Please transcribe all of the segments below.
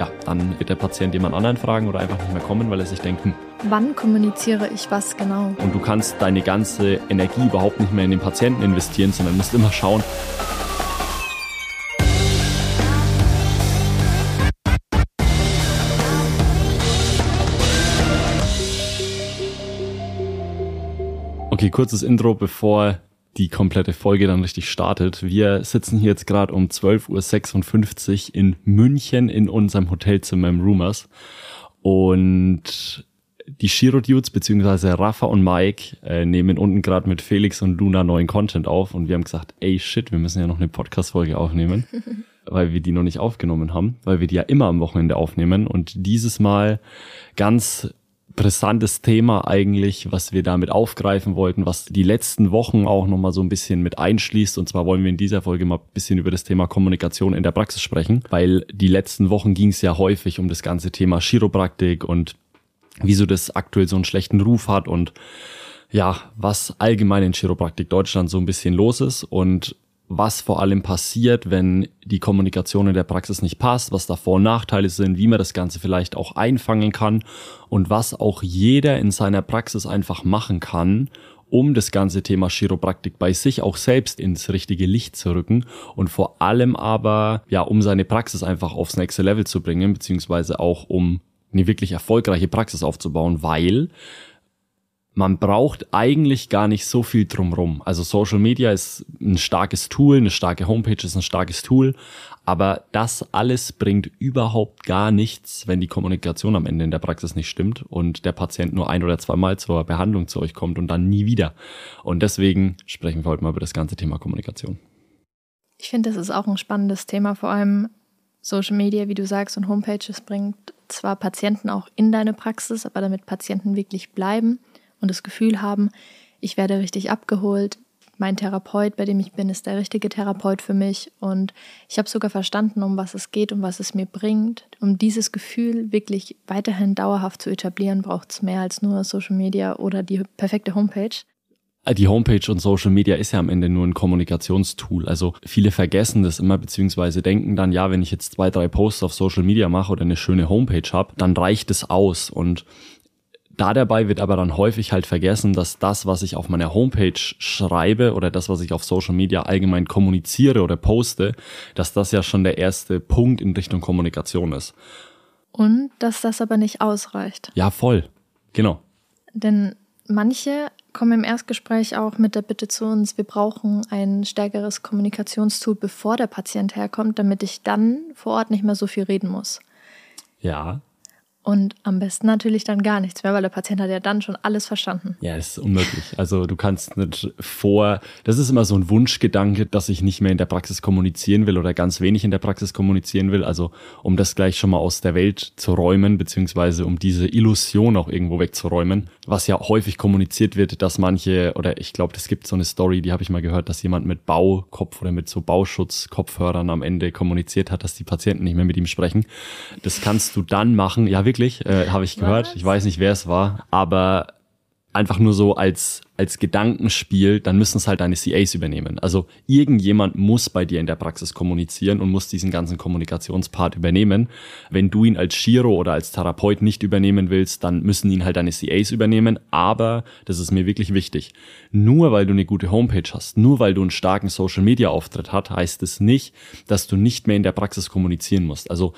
ja, dann wird der Patient jemand anderen fragen oder einfach nicht mehr kommen, weil er sich denkt, hm, Wann kommuniziere ich was genau? und du kannst deine ganze Energie überhaupt nicht mehr in den Patienten investieren, sondern musst immer schauen, Okay, kurzes Intro, bevor die komplette Folge dann richtig startet. Wir sitzen hier jetzt gerade um 12.56 Uhr in München in unserem Hotelzimmer im Rumors. Und die Shiro Dudes beziehungsweise Rafa und Mike äh, nehmen unten gerade mit Felix und Luna neuen Content auf und wir haben gesagt, ey shit, wir müssen ja noch eine Podcast-Folge aufnehmen, weil wir die noch nicht aufgenommen haben, weil wir die ja immer am Wochenende aufnehmen und dieses Mal ganz brisantes Thema eigentlich, was wir damit aufgreifen wollten, was die letzten Wochen auch nochmal so ein bisschen mit einschließt. Und zwar wollen wir in dieser Folge mal ein bisschen über das Thema Kommunikation in der Praxis sprechen, weil die letzten Wochen ging es ja häufig um das ganze Thema Chiropraktik und wieso das aktuell so einen schlechten Ruf hat und ja, was allgemein in Chiropraktik Deutschland so ein bisschen los ist und was vor allem passiert, wenn die Kommunikation in der Praxis nicht passt, was da Vor- und Nachteile sind, wie man das Ganze vielleicht auch einfangen kann und was auch jeder in seiner Praxis einfach machen kann, um das ganze Thema Chiropraktik bei sich auch selbst ins richtige Licht zu rücken und vor allem aber, ja, um seine Praxis einfach aufs nächste Level zu bringen, beziehungsweise auch um eine wirklich erfolgreiche Praxis aufzubauen, weil man braucht eigentlich gar nicht so viel drumrum. Also Social Media ist ein starkes Tool, eine starke Homepage ist ein starkes Tool, aber das alles bringt überhaupt gar nichts, wenn die Kommunikation am Ende in der Praxis nicht stimmt und der Patient nur ein oder zweimal zur Behandlung zu euch kommt und dann nie wieder. Und deswegen sprechen wir heute mal über das ganze Thema Kommunikation. Ich finde, das ist auch ein spannendes Thema, vor allem Social Media, wie du sagst, und Homepages bringt zwar Patienten auch in deine Praxis, aber damit Patienten wirklich bleiben und das Gefühl haben, ich werde richtig abgeholt. Mein Therapeut, bei dem ich bin, ist der richtige Therapeut für mich. Und ich habe sogar verstanden, um was es geht, um was es mir bringt. Um dieses Gefühl wirklich weiterhin dauerhaft zu etablieren, braucht es mehr als nur Social Media oder die perfekte Homepage. Die Homepage und Social Media ist ja am Ende nur ein Kommunikationstool. Also viele vergessen das immer, beziehungsweise denken dann, ja, wenn ich jetzt zwei, drei Posts auf Social Media mache oder eine schöne Homepage habe, dann reicht es aus. Und da dabei wird aber dann häufig halt vergessen, dass das, was ich auf meiner Homepage schreibe oder das, was ich auf Social Media allgemein kommuniziere oder poste, dass das ja schon der erste Punkt in Richtung Kommunikation ist. Und dass das aber nicht ausreicht. Ja, voll. Genau. Denn manche kommen im Erstgespräch auch mit der Bitte zu uns, wir brauchen ein stärkeres Kommunikationstool, bevor der Patient herkommt, damit ich dann vor Ort nicht mehr so viel reden muss. Ja, Und am besten natürlich dann gar nichts mehr, weil der Patient hat ja dann schon alles verstanden. Ja, ist unmöglich. Also du kannst nicht vor, das ist immer so ein Wunschgedanke, dass ich nicht mehr in der Praxis kommunizieren will oder ganz wenig in der Praxis kommunizieren will. Also um das gleich schon mal aus der Welt zu räumen, beziehungsweise um diese Illusion auch irgendwo wegzuräumen, was ja häufig kommuniziert wird, dass manche, oder ich glaube, es gibt so eine Story, die habe ich mal gehört, dass jemand mit Baukopf oder mit so Bauschutzkopfhörern am Ende kommuniziert hat, dass die Patienten nicht mehr mit ihm sprechen. Das kannst du dann machen, ja wirklich, äh, habe ich gehört. Was? Ich weiß nicht, wer es war, aber einfach nur so als, als Gedankenspiel, dann müssen es halt deine CAs übernehmen. Also irgendjemand muss bei dir in der Praxis kommunizieren und muss diesen ganzen Kommunikationspart übernehmen. Wenn du ihn als Chiro oder als Therapeut nicht übernehmen willst, dann müssen ihn halt deine CAs übernehmen. Aber, das ist mir wirklich wichtig, nur weil du eine gute Homepage hast, nur weil du einen starken Social-Media-Auftritt hast, heißt es nicht, dass du nicht mehr in der Praxis kommunizieren musst. Also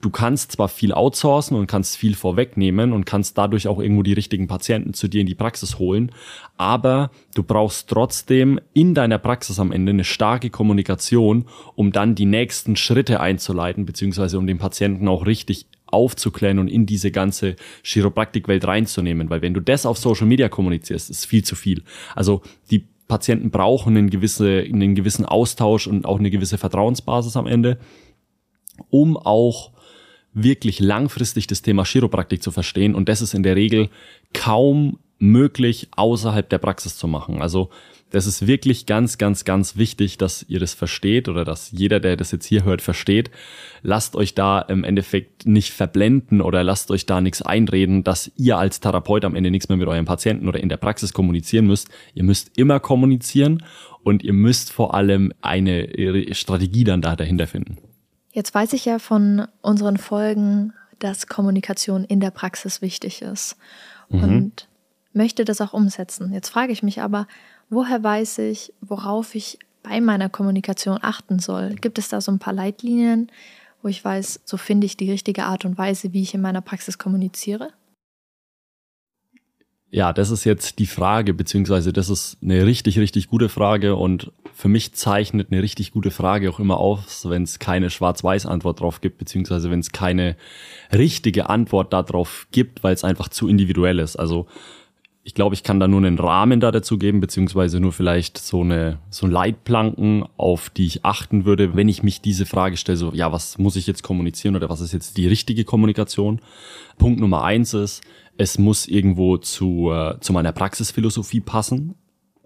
du kannst zwar viel outsourcen und kannst viel vorwegnehmen und kannst dadurch auch irgendwo die richtigen Patienten zu dir in die Praxis holen, aber du brauchst trotzdem in deiner Praxis am Ende eine starke Kommunikation, um dann die nächsten Schritte einzuleiten, beziehungsweise um den Patienten auch richtig aufzuklären und in diese ganze Chiropraktikwelt reinzunehmen, weil wenn du das auf Social Media kommunizierst, ist viel zu viel. Also die Patienten brauchen einen, gewisse, einen gewissen Austausch und auch eine gewisse Vertrauensbasis am Ende, um auch wirklich langfristig das Thema Chiropraktik zu verstehen. Und das ist in der Regel kaum möglich außerhalb der Praxis zu machen. Also das ist wirklich ganz, ganz, ganz wichtig, dass ihr das versteht oder dass jeder, der das jetzt hier hört, versteht. Lasst euch da im Endeffekt nicht verblenden oder lasst euch da nichts einreden, dass ihr als Therapeut am Ende nichts mehr mit eurem Patienten oder in der Praxis kommunizieren müsst. Ihr müsst immer kommunizieren und ihr müsst vor allem eine Strategie dann da dahinter finden. Jetzt weiß ich ja von unseren Folgen, dass Kommunikation in der Praxis wichtig ist mhm. und möchte das auch umsetzen. Jetzt frage ich mich aber, woher weiß ich, worauf ich bei meiner Kommunikation achten soll? Gibt es da so ein paar Leitlinien, wo ich weiß, so finde ich die richtige Art und Weise, wie ich in meiner Praxis kommuniziere? Ja, das ist jetzt die Frage, beziehungsweise das ist eine richtig, richtig gute Frage und für mich zeichnet eine richtig gute Frage auch immer aus, wenn es keine Schwarz-Weiß-Antwort drauf gibt, beziehungsweise wenn es keine richtige Antwort darauf gibt, weil es einfach zu individuell ist. Also ich glaube, ich kann da nur einen Rahmen da dazu geben, beziehungsweise nur vielleicht so eine so Leitplanken, auf die ich achten würde, wenn ich mich diese Frage stelle, so ja, was muss ich jetzt kommunizieren oder was ist jetzt die richtige Kommunikation? Punkt Nummer eins ist, es muss irgendwo zu, äh, zu meiner Praxisphilosophie passen.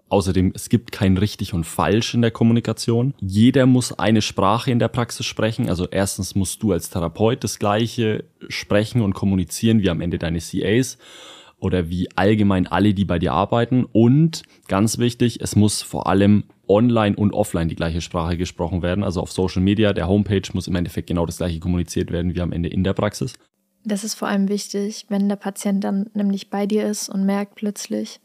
Außerdem, es gibt kein richtig und falsch in der Kommunikation. Jeder muss eine Sprache in der Praxis sprechen. Also erstens musst du als Therapeut das Gleiche sprechen und kommunizieren wie am Ende deine CAs oder wie allgemein alle, die bei dir arbeiten. Und ganz wichtig, es muss vor allem online und offline die gleiche Sprache gesprochen werden. Also auf Social Media, der Homepage muss im Endeffekt genau das gleiche kommuniziert werden wie am Ende in der Praxis. Das ist vor allem wichtig, wenn der Patient dann nämlich bei dir ist und merkt plötzlich,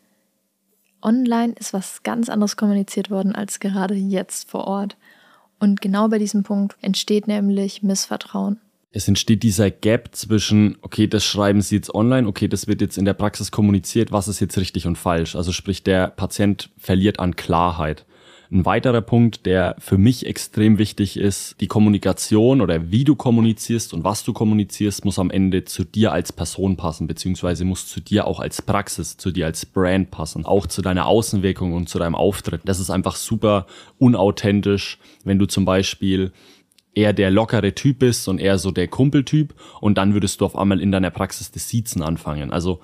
online ist was ganz anderes kommuniziert worden als gerade jetzt vor Ort. Und genau bei diesem Punkt entsteht nämlich Missvertrauen. Es entsteht dieser Gap zwischen, okay, das schreiben Sie jetzt online, okay, das wird jetzt in der Praxis kommuniziert, was ist jetzt richtig und falsch. Also sprich, der Patient verliert an Klarheit. Ein weiterer Punkt, der für mich extrem wichtig ist, die Kommunikation oder wie du kommunizierst und was du kommunizierst, muss am Ende zu dir als Person passen, beziehungsweise muss zu dir auch als Praxis, zu dir als Brand passen, auch zu deiner Außenwirkung und zu deinem Auftritt. Das ist einfach super unauthentisch, wenn du zum Beispiel eher der lockere Typ bist und eher so der Kumpeltyp und dann würdest du auf einmal in deiner Praxis das Siezen anfangen. Also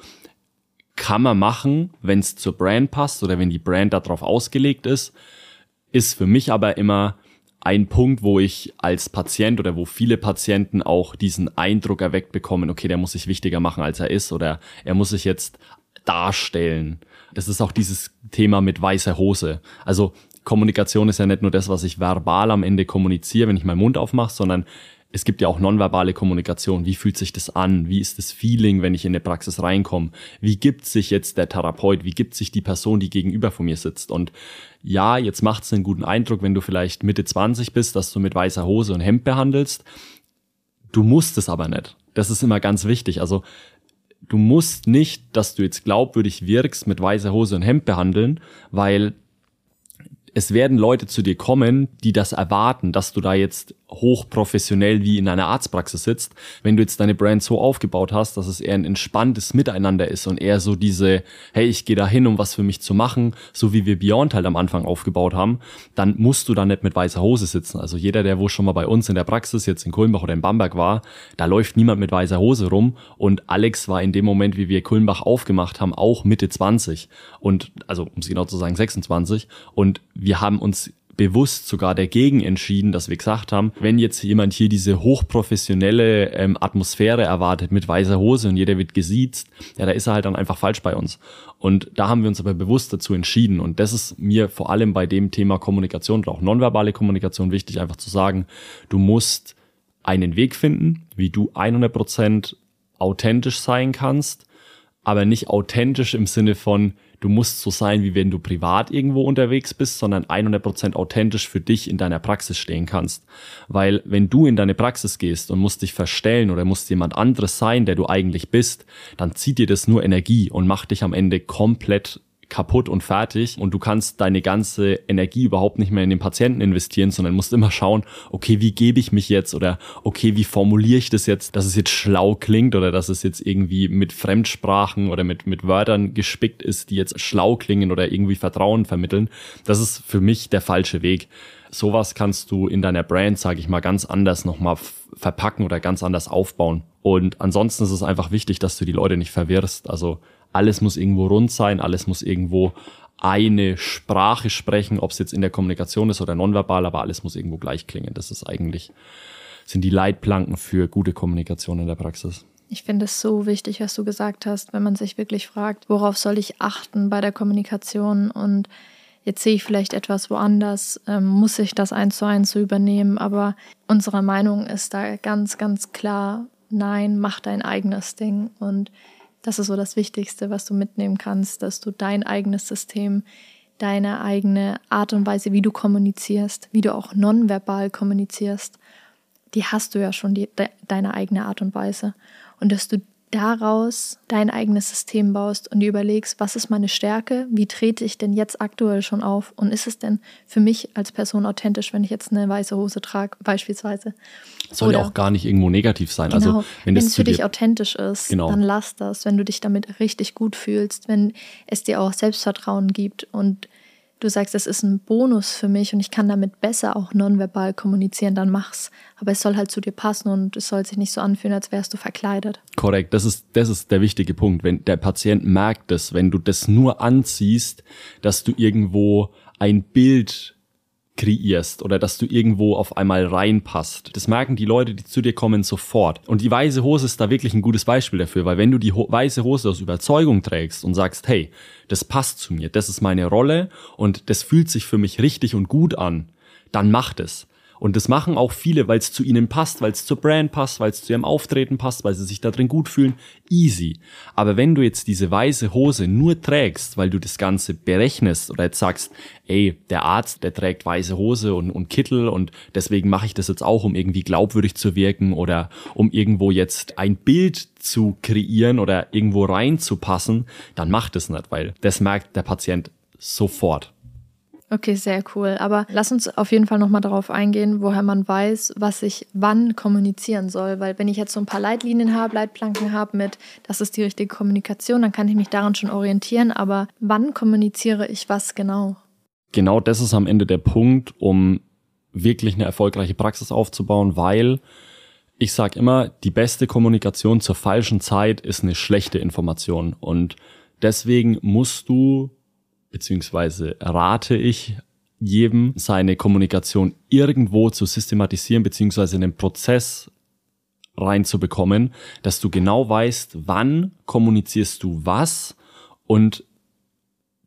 kann man machen, wenn es zur Brand passt oder wenn die Brand darauf ausgelegt ist ist für mich aber immer ein Punkt, wo ich als Patient oder wo viele Patienten auch diesen Eindruck erweckt bekommen, okay, der muss sich wichtiger machen, als er ist oder er muss sich jetzt darstellen. Das ist auch dieses Thema mit weißer Hose. Also Kommunikation ist ja nicht nur das, was ich verbal am Ende kommuniziere, wenn ich meinen Mund aufmache, sondern es gibt ja auch nonverbale Kommunikation. Wie fühlt sich das an? Wie ist das Feeling, wenn ich in eine Praxis reinkomme? Wie gibt sich jetzt der Therapeut? Wie gibt sich die Person, die gegenüber von mir sitzt? Und ja, jetzt macht es einen guten Eindruck, wenn du vielleicht Mitte 20 bist, dass du mit weißer Hose und Hemd behandelst. Du musst es aber nicht. Das ist immer ganz wichtig. Also du musst nicht, dass du jetzt glaubwürdig wirkst, mit weißer Hose und Hemd behandeln, weil es werden Leute zu dir kommen, die das erwarten, dass du da jetzt hochprofessionell wie in einer Arztpraxis sitzt. Wenn du jetzt deine Brand so aufgebaut hast, dass es eher ein entspanntes Miteinander ist und eher so diese, hey, ich gehe da hin, um was für mich zu machen, so wie wir Beyond halt am Anfang aufgebaut haben, dann musst du da nicht mit weißer Hose sitzen. Also jeder, der wo schon mal bei uns in der Praxis jetzt in Kulmbach oder in Bamberg war, da läuft niemand mit weißer Hose rum und Alex war in dem Moment, wie wir Kulmbach aufgemacht haben, auch Mitte 20 und also um es genau zu sagen 26 und wir haben uns bewusst sogar dagegen entschieden, dass wir gesagt haben, wenn jetzt jemand hier diese hochprofessionelle ähm, Atmosphäre erwartet mit weißer Hose und jeder wird gesiezt, ja, da ist er halt dann einfach falsch bei uns. Und da haben wir uns aber bewusst dazu entschieden. Und das ist mir vor allem bei dem Thema Kommunikation und auch nonverbale Kommunikation wichtig, einfach zu sagen, du musst einen Weg finden, wie du 100 Prozent authentisch sein kannst, aber nicht authentisch im Sinne von, du musst so sein, wie wenn du privat irgendwo unterwegs bist, sondern 100% authentisch für dich in deiner Praxis stehen kannst. Weil wenn du in deine Praxis gehst und musst dich verstellen oder musst jemand anderes sein, der du eigentlich bist, dann zieht dir das nur Energie und macht dich am Ende komplett kaputt und fertig und du kannst deine ganze Energie überhaupt nicht mehr in den Patienten investieren, sondern musst immer schauen, okay, wie gebe ich mich jetzt oder okay, wie formuliere ich das jetzt, dass es jetzt schlau klingt oder dass es jetzt irgendwie mit Fremdsprachen oder mit, mit Wörtern gespickt ist, die jetzt schlau klingen oder irgendwie Vertrauen vermitteln. Das ist für mich der falsche Weg. Sowas kannst du in deiner Brand, sage ich mal, ganz anders nochmal verpacken oder ganz anders aufbauen. Und ansonsten ist es einfach wichtig, dass du die Leute nicht verwirrst. Also alles muss irgendwo rund sein, alles muss irgendwo eine Sprache sprechen, ob es jetzt in der Kommunikation ist oder nonverbal, aber alles muss irgendwo gleich klingen. Das ist eigentlich, sind die Leitplanken für gute Kommunikation in der Praxis. Ich finde es so wichtig, was du gesagt hast, wenn man sich wirklich fragt, worauf soll ich achten bei der Kommunikation und jetzt sehe ich vielleicht etwas woanders, ähm, muss ich das eins zu eins so übernehmen, aber unsere Meinung ist da ganz, ganz klar, nein, mach dein eigenes Ding und das ist so das Wichtigste, was du mitnehmen kannst, dass du dein eigenes System, deine eigene Art und Weise, wie du kommunizierst, wie du auch nonverbal kommunizierst, die hast du ja schon, die, de, deine eigene Art und Weise. Und dass du daraus dein eigenes System baust und dir überlegst, was ist meine Stärke, wie trete ich denn jetzt aktuell schon auf und ist es denn für mich als Person authentisch, wenn ich jetzt eine weiße Hose trage, beispielsweise. Soll Oder, ja auch gar nicht irgendwo negativ sein. Also, genau, also wenn, wenn es für dich authentisch ist, genau. dann lass das, wenn du dich damit richtig gut fühlst, wenn es dir auch Selbstvertrauen gibt und du sagst, es ist ein Bonus für mich und ich kann damit besser auch nonverbal kommunizieren, dann mach's. Aber es soll halt zu dir passen und es soll sich nicht so anfühlen, als wärst du verkleidet. Korrekt, das ist, das ist der wichtige Punkt. Wenn der Patient merkt es, wenn du das nur anziehst, dass du irgendwo ein Bild kreierst oder dass du irgendwo auf einmal reinpasst. Das merken die Leute, die zu dir kommen, sofort. Und die weiße Hose ist da wirklich ein gutes Beispiel dafür, weil wenn du die weiße Hose aus Überzeugung trägst und sagst, hey, das passt zu mir, das ist meine Rolle und das fühlt sich für mich richtig und gut an, dann mach es. Und das machen auch viele, weil es zu ihnen passt, weil es zur Brand passt, weil es zu ihrem Auftreten passt, weil sie sich da drin gut fühlen. Easy. Aber wenn du jetzt diese weiße Hose nur trägst, weil du das Ganze berechnest oder jetzt sagst, ey, der Arzt, der trägt weiße Hose und, und Kittel und deswegen mache ich das jetzt auch, um irgendwie glaubwürdig zu wirken oder um irgendwo jetzt ein Bild zu kreieren oder irgendwo reinzupassen, dann mach das nicht, weil das merkt der Patient sofort. Okay, sehr cool. Aber lass uns auf jeden Fall nochmal darauf eingehen, woher man weiß, was ich wann kommunizieren soll. Weil wenn ich jetzt so ein paar Leitlinien habe, Leitplanken habe mit, das ist die richtige Kommunikation, dann kann ich mich daran schon orientieren. Aber wann kommuniziere ich was genau? Genau das ist am Ende der Punkt, um wirklich eine erfolgreiche Praxis aufzubauen, weil ich sage immer, die beste Kommunikation zur falschen Zeit ist eine schlechte Information. Und deswegen musst du beziehungsweise rate ich jedem, seine Kommunikation irgendwo zu systematisieren, beziehungsweise in den Prozess reinzubekommen, dass du genau weißt, wann kommunizierst du was und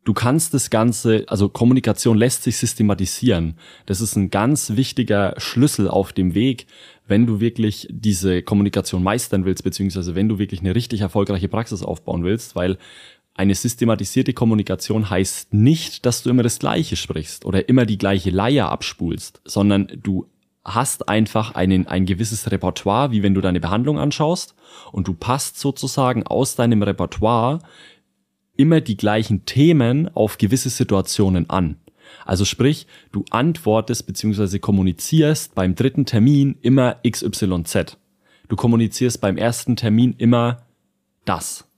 du kannst das Ganze, also Kommunikation lässt sich systematisieren. Das ist ein ganz wichtiger Schlüssel auf dem Weg, wenn du wirklich diese Kommunikation meistern willst, beziehungsweise wenn du wirklich eine richtig erfolgreiche Praxis aufbauen willst, weil eine systematisierte Kommunikation heißt nicht, dass du immer das Gleiche sprichst oder immer die gleiche Leier abspulst, sondern du hast einfach einen, ein gewisses Repertoire, wie wenn du deine Behandlung anschaust und du passt sozusagen aus deinem Repertoire immer die gleichen Themen auf gewisse Situationen an. Also sprich, du antwortest bzw. kommunizierst beim dritten Termin immer XYZ. Du kommunizierst beim ersten Termin immer das.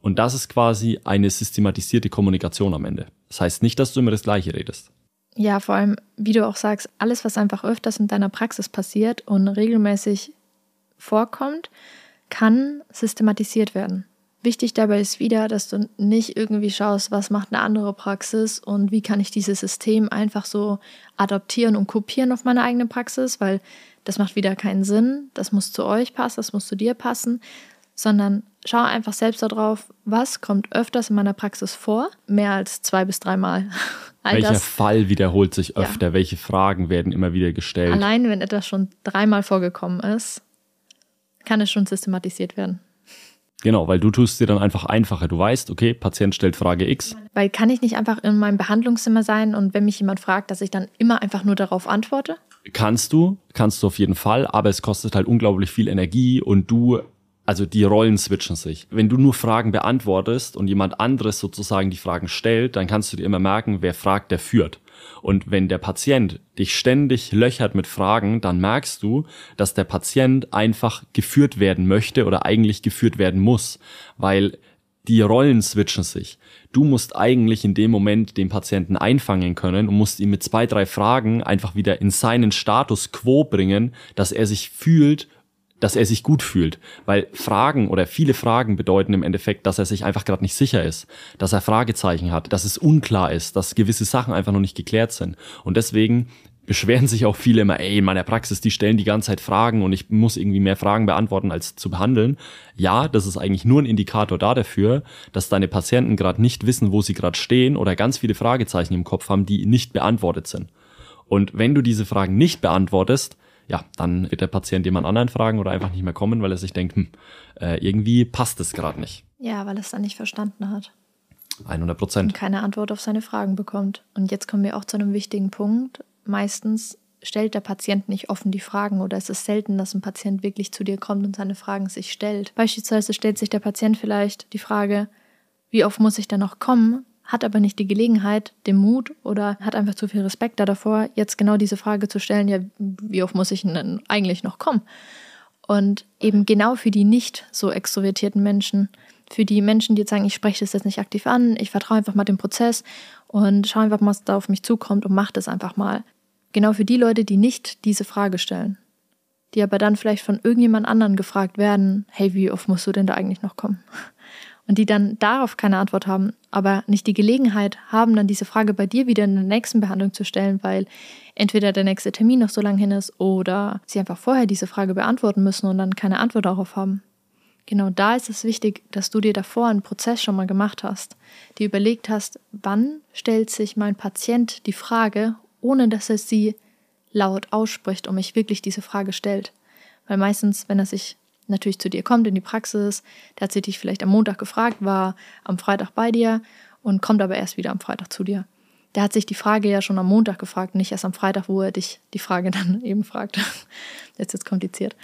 Und das ist quasi eine systematisierte Kommunikation am Ende. Das heißt nicht, dass du immer das Gleiche redest. Ja, vor allem, wie du auch sagst, alles, was einfach öfters in deiner Praxis passiert und regelmäßig vorkommt, kann systematisiert werden. Wichtig dabei ist wieder, dass du nicht irgendwie schaust, was macht eine andere Praxis und wie kann ich dieses System einfach so adaptieren und kopieren auf meine eigene Praxis, weil das macht wieder keinen Sinn. Das muss zu euch passen, das muss zu dir passen, sondern schau einfach selbst darauf, was kommt öfters in meiner Praxis vor, mehr als zwei bis dreimal. Welcher das, Fall wiederholt sich öfter? Ja. Welche Fragen werden immer wieder gestellt? Allein wenn etwas schon dreimal vorgekommen ist, kann es schon systematisiert werden. Genau, weil du tust dir dann einfach einfacher. Du weißt, okay, Patient stellt Frage X. Weil kann ich nicht einfach in meinem Behandlungszimmer sein und wenn mich jemand fragt, dass ich dann immer einfach nur darauf antworte? Kannst du, kannst du auf jeden Fall, aber es kostet halt unglaublich viel Energie und du also die Rollen switchen sich. Wenn du nur Fragen beantwortest und jemand anderes sozusagen die Fragen stellt, dann kannst du dir immer merken, wer fragt, der führt. Und wenn der Patient dich ständig löchert mit Fragen, dann merkst du, dass der Patient einfach geführt werden möchte oder eigentlich geführt werden muss, weil die Rollen switchen sich. Du musst eigentlich in dem Moment den Patienten einfangen können und musst ihn mit zwei, drei Fragen einfach wieder in seinen Status quo bringen, dass er sich fühlt dass er sich gut fühlt. Weil Fragen oder viele Fragen bedeuten im Endeffekt, dass er sich einfach gerade nicht sicher ist, dass er Fragezeichen hat, dass es unklar ist, dass gewisse Sachen einfach noch nicht geklärt sind. Und deswegen beschweren sich auch viele immer, ey, in meiner Praxis, die stellen die ganze Zeit Fragen und ich muss irgendwie mehr Fragen beantworten als zu behandeln. Ja, das ist eigentlich nur ein Indikator da dafür, dass deine Patienten gerade nicht wissen, wo sie gerade stehen oder ganz viele Fragezeichen im Kopf haben, die nicht beantwortet sind. Und wenn du diese Fragen nicht beantwortest, ja, dann wird der Patient jemand anderen fragen oder einfach nicht mehr kommen, weil er sich denkt, hm, äh, irgendwie passt es gerade nicht. Ja, weil er es dann nicht verstanden hat. 100 Prozent. Und keine Antwort auf seine Fragen bekommt. Und jetzt kommen wir auch zu einem wichtigen Punkt. Meistens stellt der Patient nicht offen die Fragen oder es ist selten, dass ein Patient wirklich zu dir kommt und seine Fragen sich stellt. Beispielsweise stellt sich der Patient vielleicht die Frage, wie oft muss ich denn noch kommen, hat aber nicht die Gelegenheit, den Mut oder hat einfach zu viel Respekt davor, jetzt genau diese Frage zu stellen, ja, wie oft muss ich denn eigentlich noch kommen? Und eben genau für die nicht so extrovertierten Menschen für die Menschen, die jetzt sagen, ich spreche das jetzt nicht aktiv an, ich vertraue einfach mal dem Prozess und schaue einfach mal, was da auf mich zukommt und mache das einfach mal. Genau für die Leute, die nicht diese Frage stellen, die aber dann vielleicht von irgendjemand anderen gefragt werden, hey, wie oft musst du denn da eigentlich noch kommen? Und die dann darauf keine Antwort haben, aber nicht die Gelegenheit haben, dann diese Frage bei dir wieder in der nächsten Behandlung zu stellen, weil entweder der nächste Termin noch so lang hin ist oder sie einfach vorher diese Frage beantworten müssen und dann keine Antwort darauf haben. Genau da ist es wichtig, dass du dir davor einen Prozess schon mal gemacht hast, dir überlegt hast, wann stellt sich mein Patient die Frage, ohne dass er sie laut ausspricht und mich wirklich diese Frage stellt. Weil meistens, wenn er sich natürlich zu dir kommt in die Praxis, der hat sich dich vielleicht am Montag gefragt, war am Freitag bei dir und kommt aber erst wieder am Freitag zu dir. Der hat sich die Frage ja schon am Montag gefragt, nicht erst am Freitag, wo er dich die Frage dann eben fragt. Jetzt ist es kompliziert.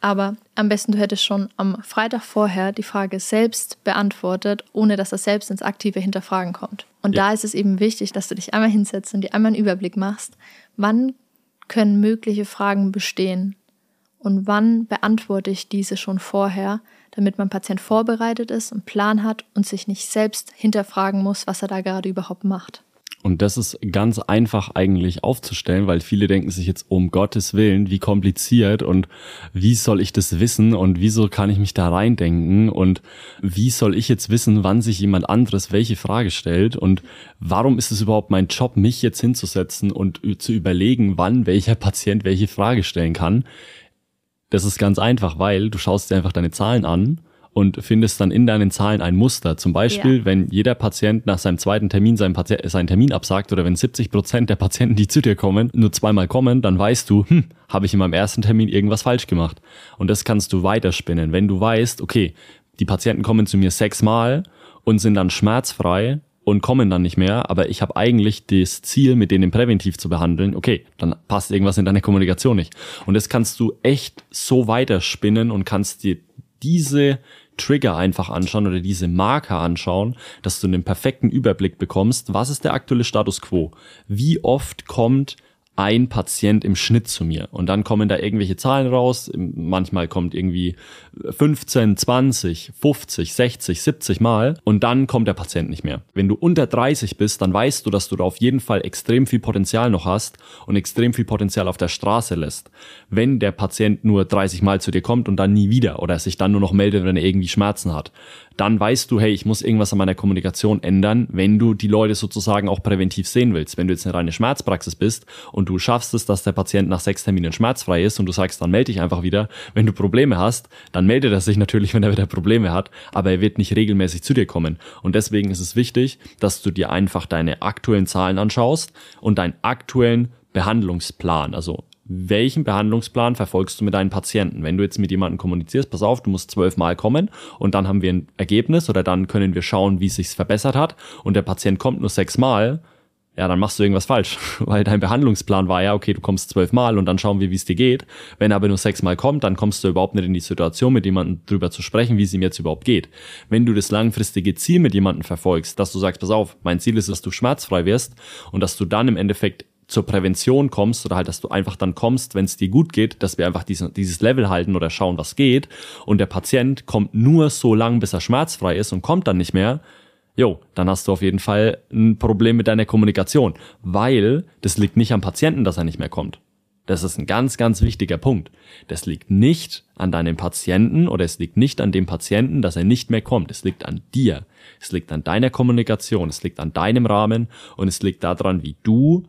Aber am besten, du hättest schon am Freitag vorher die Frage selbst beantwortet, ohne dass das selbst ins aktive Hinterfragen kommt. Und ja. da ist es eben wichtig, dass du dich einmal hinsetzt und dir einmal einen Überblick machst, wann können mögliche Fragen bestehen und wann beantworte ich diese schon vorher, damit mein Patient vorbereitet ist, einen Plan hat und sich nicht selbst hinterfragen muss, was er da gerade überhaupt macht. Und das ist ganz einfach eigentlich aufzustellen, weil viele denken sich jetzt, um Gottes Willen, wie kompliziert und wie soll ich das wissen und wieso kann ich mich da reindenken und wie soll ich jetzt wissen, wann sich jemand anderes welche Frage stellt und warum ist es überhaupt mein Job, mich jetzt hinzusetzen und zu überlegen, wann welcher Patient welche Frage stellen kann. Das ist ganz einfach, weil du schaust dir einfach deine Zahlen an und findest dann in deinen Zahlen ein Muster. Zum Beispiel, ja. wenn jeder Patient nach seinem zweiten Termin seinen, Patient, seinen Termin absagt oder wenn 70 Prozent der Patienten, die zu dir kommen, nur zweimal kommen, dann weißt du, hm, habe ich in meinem ersten Termin irgendwas falsch gemacht. Und das kannst du weiterspinnen. Wenn du weißt, okay, die Patienten kommen zu mir sechsmal und sind dann schmerzfrei und kommen dann nicht mehr, aber ich habe eigentlich das Ziel, mit denen präventiv zu behandeln, okay, dann passt irgendwas in deiner Kommunikation nicht. Und das kannst du echt so weiterspinnen und kannst dir diese Trigger einfach anschauen oder diese Marker anschauen, dass du einen perfekten Überblick bekommst, was ist der aktuelle Status quo? Wie oft kommt ein Patient im Schnitt zu mir. Und dann kommen da irgendwelche Zahlen raus. Manchmal kommt irgendwie 15, 20, 50, 60, 70 Mal und dann kommt der Patient nicht mehr. Wenn du unter 30 bist, dann weißt du, dass du da auf jeden Fall extrem viel Potenzial noch hast und extrem viel Potenzial auf der Straße lässt. Wenn der Patient nur 30 Mal zu dir kommt und dann nie wieder oder sich dann nur noch meldet, wenn er irgendwie Schmerzen hat, dann weißt du, hey, ich muss irgendwas an meiner Kommunikation ändern, wenn du die Leute sozusagen auch präventiv sehen willst. Wenn du jetzt eine reine Schmerzpraxis bist und du schaffst es, dass der Patient nach sechs Terminen schmerzfrei ist und du sagst, dann melde dich einfach wieder. Wenn du Probleme hast, dann meldet er sich natürlich, wenn er wieder Probleme hat, aber er wird nicht regelmäßig zu dir kommen. Und deswegen ist es wichtig, dass du dir einfach deine aktuellen Zahlen anschaust und deinen aktuellen Behandlungsplan, also welchen Behandlungsplan verfolgst du mit deinen Patienten? Wenn du jetzt mit jemandem kommunizierst, pass auf, du musst zwölfmal kommen und dann haben wir ein Ergebnis oder dann können wir schauen, wie es sich verbessert hat und der Patient kommt nur sechsmal, ja, dann machst du irgendwas falsch, weil dein Behandlungsplan war ja, okay, du kommst zwölfmal und dann schauen wir, wie es dir geht. Wenn er aber nur sechsmal kommt, dann kommst du überhaupt nicht in die Situation, mit jemandem drüber zu sprechen, wie es ihm jetzt überhaupt geht. Wenn du das langfristige Ziel mit jemandem verfolgst, dass du sagst, pass auf, mein Ziel ist, dass du schmerzfrei wirst und dass du dann im Endeffekt zur Prävention kommst oder halt, dass du einfach dann kommst, wenn es dir gut geht, dass wir einfach diesen, dieses Level halten oder schauen, was geht und der Patient kommt nur so lang, bis er schmerzfrei ist und kommt dann nicht mehr, jo, dann hast du auf jeden Fall ein Problem mit deiner Kommunikation, weil das liegt nicht am Patienten, dass er nicht mehr kommt. Das ist ein ganz, ganz wichtiger Punkt. Das liegt nicht an deinem Patienten oder es liegt nicht an dem Patienten, dass er nicht mehr kommt. Es liegt an dir. Es liegt an deiner Kommunikation. Es liegt an deinem Rahmen und es liegt daran, wie du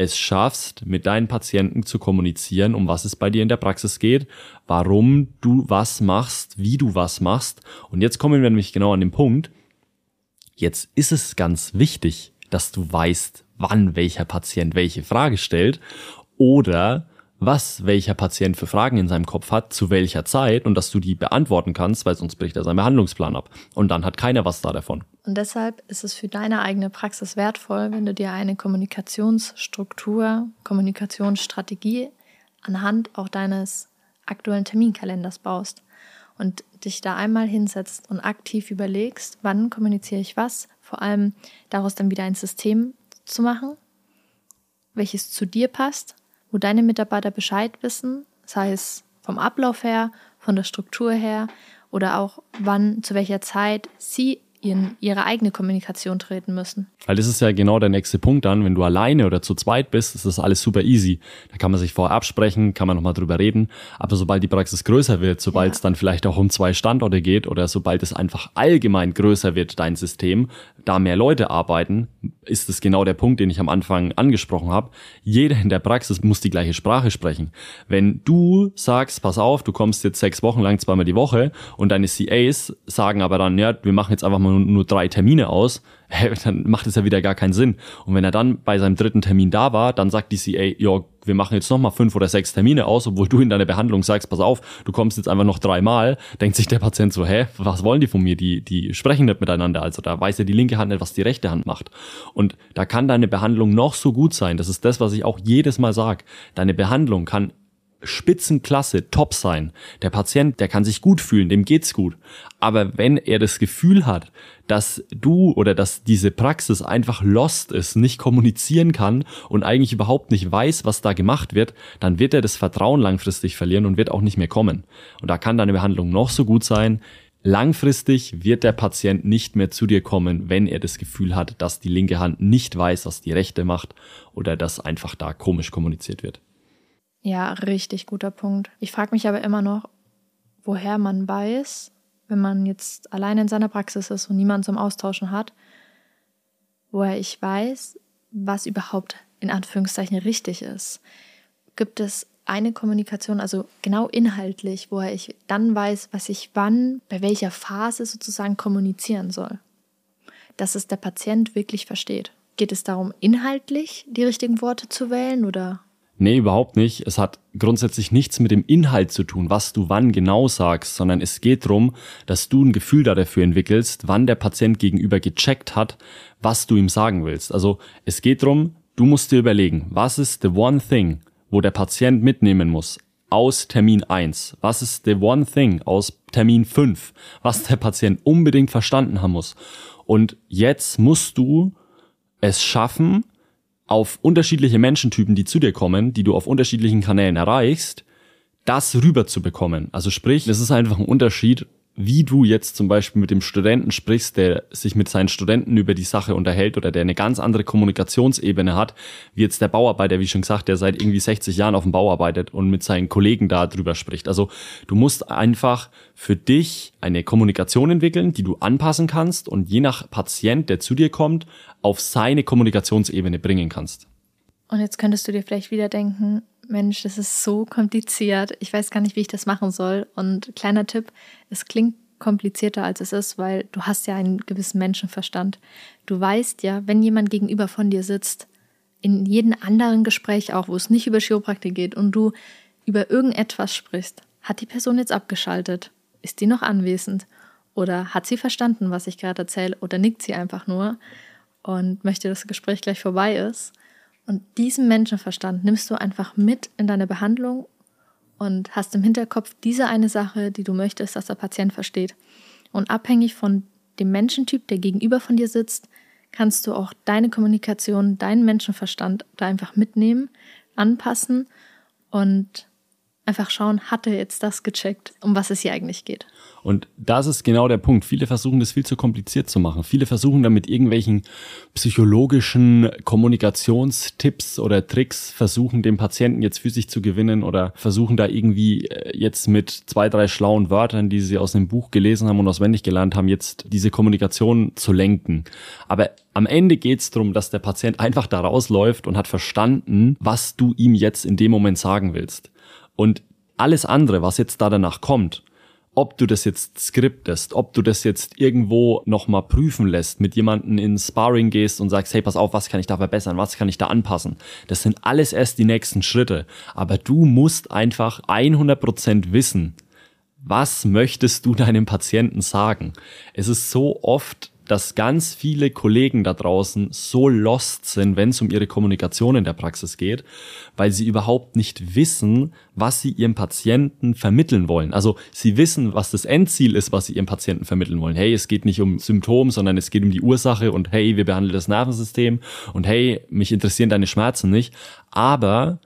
es schaffst, mit deinen Patienten zu kommunizieren, um was es bei dir in der Praxis geht, warum du was machst, wie du was machst. Und jetzt kommen wir nämlich genau an den Punkt. Jetzt ist es ganz wichtig, dass du weißt, wann welcher Patient welche Frage stellt oder was welcher Patient für Fragen in seinem Kopf hat, zu welcher Zeit und dass du die beantworten kannst, weil sonst bricht er seinen Behandlungsplan ab. Und dann hat keiner was da davon. Und deshalb ist es für deine eigene Praxis wertvoll, wenn du dir eine Kommunikationsstruktur, Kommunikationsstrategie anhand auch deines aktuellen Terminkalenders baust und dich da einmal hinsetzt und aktiv überlegst, wann kommuniziere ich was, vor allem daraus dann wieder ein System zu machen, welches zu dir passt wo deine Mitarbeiter Bescheid wissen, sei es vom Ablauf her, von der Struktur her oder auch wann, zu welcher Zeit sie in ihre eigene Kommunikation treten müssen. Weil das ist ja genau der nächste Punkt dann, wenn du alleine oder zu zweit bist, ist das alles super easy. Da kann man sich vorher absprechen, kann man nochmal drüber reden. Aber sobald die Praxis größer wird, sobald ja. es dann vielleicht auch um zwei Standorte geht oder sobald es einfach allgemein größer wird, dein System, da mehr Leute arbeiten, ist es genau der Punkt, den ich am Anfang angesprochen habe. Jeder in der Praxis muss die gleiche Sprache sprechen. Wenn du sagst, pass auf, du kommst jetzt sechs Wochen lang zweimal die Woche und deine CAs sagen aber dann, ja, wir machen jetzt einfach mal nur drei Termine aus, dann macht es ja wieder gar keinen Sinn. Und wenn er dann bei seinem dritten Termin da war, dann sagt die CA, ja, wir machen jetzt nochmal fünf oder sechs Termine aus, obwohl du in deiner Behandlung sagst, pass auf, du kommst jetzt einfach noch dreimal, denkt sich der Patient so, hä, was wollen die von mir? Die, die sprechen nicht miteinander. Also da weiß ja die linke Hand nicht, was die rechte Hand macht. Und da kann deine Behandlung noch so gut sein. Das ist das, was ich auch jedes Mal sage. Deine Behandlung kann Spitzenklasse, top sein. Der Patient, der kann sich gut fühlen, dem geht's gut. Aber wenn er das Gefühl hat, dass du oder dass diese Praxis einfach lost ist, nicht kommunizieren kann und eigentlich überhaupt nicht weiß, was da gemacht wird, dann wird er das Vertrauen langfristig verlieren und wird auch nicht mehr kommen. Und da kann deine Behandlung noch so gut sein. Langfristig wird der Patient nicht mehr zu dir kommen, wenn er das Gefühl hat, dass die linke Hand nicht weiß, was die rechte macht oder dass einfach da komisch kommuniziert wird. Ja, richtig guter Punkt. Ich frage mich aber immer noch, woher man weiß, wenn man jetzt alleine in seiner Praxis ist und niemanden zum Austauschen hat, woher ich weiß, was überhaupt in Anführungszeichen richtig ist. Gibt es eine Kommunikation, also genau inhaltlich, woher ich dann weiß, was ich wann, bei welcher Phase sozusagen kommunizieren soll. Dass es der Patient wirklich versteht. Geht es darum, inhaltlich die richtigen Worte zu wählen oder Nee, überhaupt nicht. Es hat grundsätzlich nichts mit dem Inhalt zu tun, was du wann genau sagst, sondern es geht darum, dass du ein Gefühl dafür entwickelst, wann der Patient gegenüber gecheckt hat, was du ihm sagen willst. Also es geht darum, du musst dir überlegen, was ist the one thing, wo der Patient mitnehmen muss aus Termin 1? Was ist the one thing aus Termin 5, was der Patient unbedingt verstanden haben muss? Und jetzt musst du es schaffen, auf unterschiedliche Menschentypen, die zu dir kommen, die du auf unterschiedlichen Kanälen erreichst, das rüberzubekommen. Also sprich, es ist einfach ein Unterschied, wie du jetzt zum Beispiel mit dem Studenten sprichst, der sich mit seinen Studenten über die Sache unterhält oder der eine ganz andere Kommunikationsebene hat, wie jetzt der Bauarbeiter, wie schon gesagt, der seit irgendwie 60 Jahren auf dem Bau arbeitet und mit seinen Kollegen da drüber spricht. Also du musst einfach für dich eine Kommunikation entwickeln, die du anpassen kannst und je nach Patient, der zu dir kommt, auf seine Kommunikationsebene bringen kannst. Und jetzt könntest du dir vielleicht wieder denken, Mensch, das ist so kompliziert. Ich weiß gar nicht, wie ich das machen soll. Und kleiner Tipp, es klingt komplizierter als es ist, weil du hast ja einen gewissen Menschenverstand. Du weißt ja, wenn jemand gegenüber von dir sitzt, in jedem anderen Gespräch auch, wo es nicht über Chiropraktik geht und du über irgendetwas sprichst, hat die Person jetzt abgeschaltet? Ist die noch anwesend? Oder hat sie verstanden, was ich gerade erzähle? Oder nickt sie einfach nur und möchte, dass das Gespräch gleich vorbei ist? Und diesen Menschenverstand nimmst du einfach mit in deine Behandlung und hast im Hinterkopf diese eine Sache, die du möchtest, dass der Patient versteht. Und abhängig von dem Menschentyp, der gegenüber von dir sitzt, kannst du auch deine Kommunikation, deinen Menschenverstand da einfach mitnehmen, anpassen und Einfach schauen, hat er jetzt das gecheckt, um was es hier eigentlich geht. Und das ist genau der Punkt. Viele versuchen das viel zu kompliziert zu machen. Viele versuchen damit irgendwelchen psychologischen Kommunikationstipps oder Tricks versuchen, den Patienten jetzt für sich zu gewinnen oder versuchen da irgendwie äh, jetzt mit zwei, drei schlauen Wörtern, die sie aus dem Buch gelesen haben und auswendig gelernt haben, jetzt diese Kommunikation zu lenken. Aber am Ende geht es darum, dass der Patient einfach da rausläuft und hat verstanden, was du ihm jetzt in dem Moment sagen willst. Und alles andere, was jetzt da danach kommt, ob du das jetzt skriptest, ob du das jetzt irgendwo nochmal prüfen lässt, mit jemandem in Sparring gehst und sagst, hey, pass auf, was kann ich da verbessern, was kann ich da anpassen. Das sind alles erst die nächsten Schritte. Aber du musst einfach 100% wissen, was möchtest du deinem Patienten sagen? Es ist so oft dass ganz viele Kollegen da draußen so lost sind, wenn es um ihre Kommunikation in der Praxis geht, weil sie überhaupt nicht wissen, was sie ihrem Patienten vermitteln wollen. Also sie wissen, was das Endziel ist, was sie ihrem Patienten vermitteln wollen. Hey, es geht nicht um Symptom, sondern es geht um die Ursache und hey, wir behandeln das Nervensystem und hey, mich interessieren deine Schmerzen nicht. Aber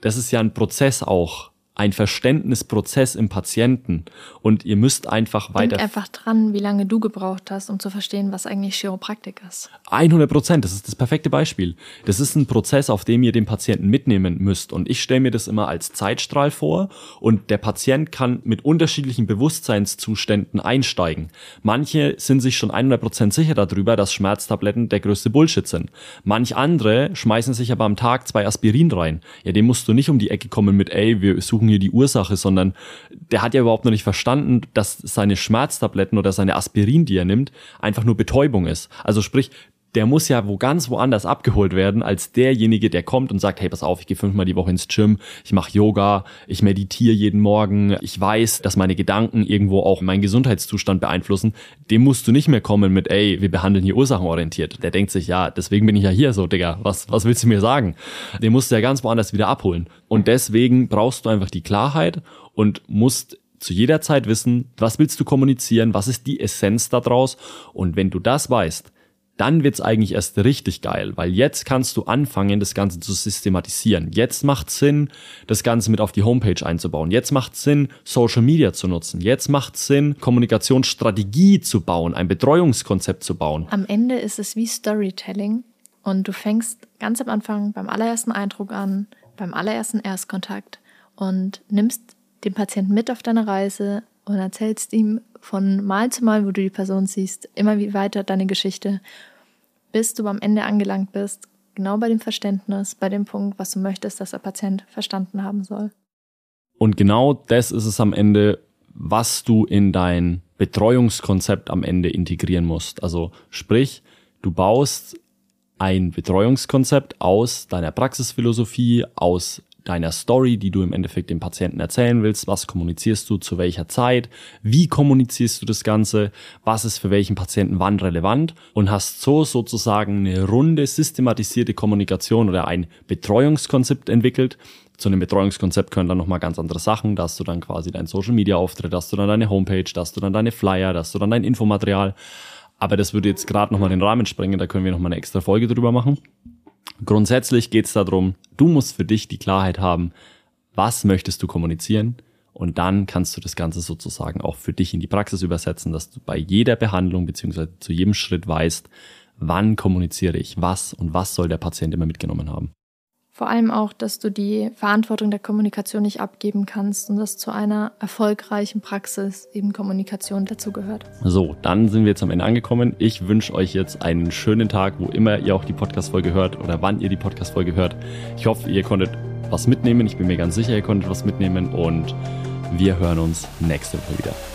das ist ja ein Prozess auch ein Verständnisprozess im Patienten und ihr müsst einfach weiter. Denk einfach dran, wie lange du gebraucht hast, um zu verstehen, was eigentlich Chiropraktik ist. 100 Prozent, das ist das perfekte Beispiel. Das ist ein Prozess, auf dem ihr den Patienten mitnehmen müsst und ich stelle mir das immer als Zeitstrahl vor und der Patient kann mit unterschiedlichen Bewusstseinszuständen einsteigen. Manche sind sich schon 100 Prozent sicher darüber, dass Schmerztabletten der größte Bullshit sind. Manch andere schmeißen sich aber am Tag zwei Aspirin rein. Ja, dem musst du nicht um die Ecke kommen mit, ey, wir suchen suchen hier die Ursache, sondern der hat ja überhaupt noch nicht verstanden, dass seine Schmerztabletten oder seine Aspirin, die er nimmt, einfach nur Betäubung ist. Also sprich, der muss ja wo ganz woanders abgeholt werden, als derjenige, der kommt und sagt, hey, pass auf, ich gehe fünfmal die Woche ins Gym, ich mache Yoga, ich meditiere jeden Morgen, ich weiß, dass meine Gedanken irgendwo auch meinen Gesundheitszustand beeinflussen. Dem musst du nicht mehr kommen mit, ey, wir behandeln hier ursachenorientiert. Der denkt sich, ja, deswegen bin ich ja hier so, Digga, was, was willst du mir sagen? Den musst du ja ganz woanders wieder abholen. Und deswegen brauchst du einfach die Klarheit und musst zu jeder Zeit wissen, was willst du kommunizieren, was ist die Essenz daraus. Und wenn du das weißt, dann wird's eigentlich erst richtig geil, weil jetzt kannst du anfangen, das Ganze zu systematisieren. Jetzt macht Sinn, das Ganze mit auf die Homepage einzubauen. Jetzt macht Sinn, Social Media zu nutzen. Jetzt macht Sinn, Kommunikationsstrategie zu bauen, ein Betreuungskonzept zu bauen. Am Ende ist es wie Storytelling und du fängst ganz am Anfang beim allerersten Eindruck an, beim allerersten Erstkontakt und nimmst den Patienten mit auf deine Reise und erzählst ihm von Mal zu Mal, wo du die Person siehst, immer wie weiter deine Geschichte, bis du am Ende angelangt bist, genau bei dem Verständnis, bei dem Punkt, was du möchtest, dass der Patient verstanden haben soll. Und genau das ist es am Ende, was du in dein Betreuungskonzept am Ende integrieren musst. Also sprich, du baust ein Betreuungskonzept aus deiner Praxisphilosophie, aus deiner Story, die du im Endeffekt dem Patienten erzählen willst. Was kommunizierst du zu welcher Zeit? Wie kommunizierst du das Ganze? Was ist für welchen Patienten wann relevant? Und hast so sozusagen eine runde, systematisierte Kommunikation oder ein Betreuungskonzept entwickelt. Zu einem Betreuungskonzept können dann nochmal ganz andere Sachen. Da hast du dann quasi dein Social Media Auftritt, da hast du dann deine Homepage, da hast du dann deine Flyer, da hast du dann dein Infomaterial. Aber das würde jetzt gerade nochmal den Rahmen sprengen, da können wir nochmal eine extra Folge drüber machen. Grundsätzlich geht es darum, du musst für dich die Klarheit haben, was möchtest du kommunizieren und dann kannst du das Ganze sozusagen auch für dich in die Praxis übersetzen, dass du bei jeder Behandlung beziehungsweise zu jedem Schritt weißt, wann kommuniziere ich was und was soll der Patient immer mitgenommen haben. Vor allem auch, dass du die Verantwortung der Kommunikation nicht abgeben kannst und dass zu einer erfolgreichen Praxis eben Kommunikation dazugehört. So, dann sind wir jetzt am Ende angekommen. Ich wünsche euch jetzt einen schönen Tag, wo immer ihr auch die Podcast-Folge hört oder wann ihr die Podcast-Folge hört. Ich hoffe, ihr konntet was mitnehmen. Ich bin mir ganz sicher, ihr konntet was mitnehmen und wir hören uns nächste Woche wieder.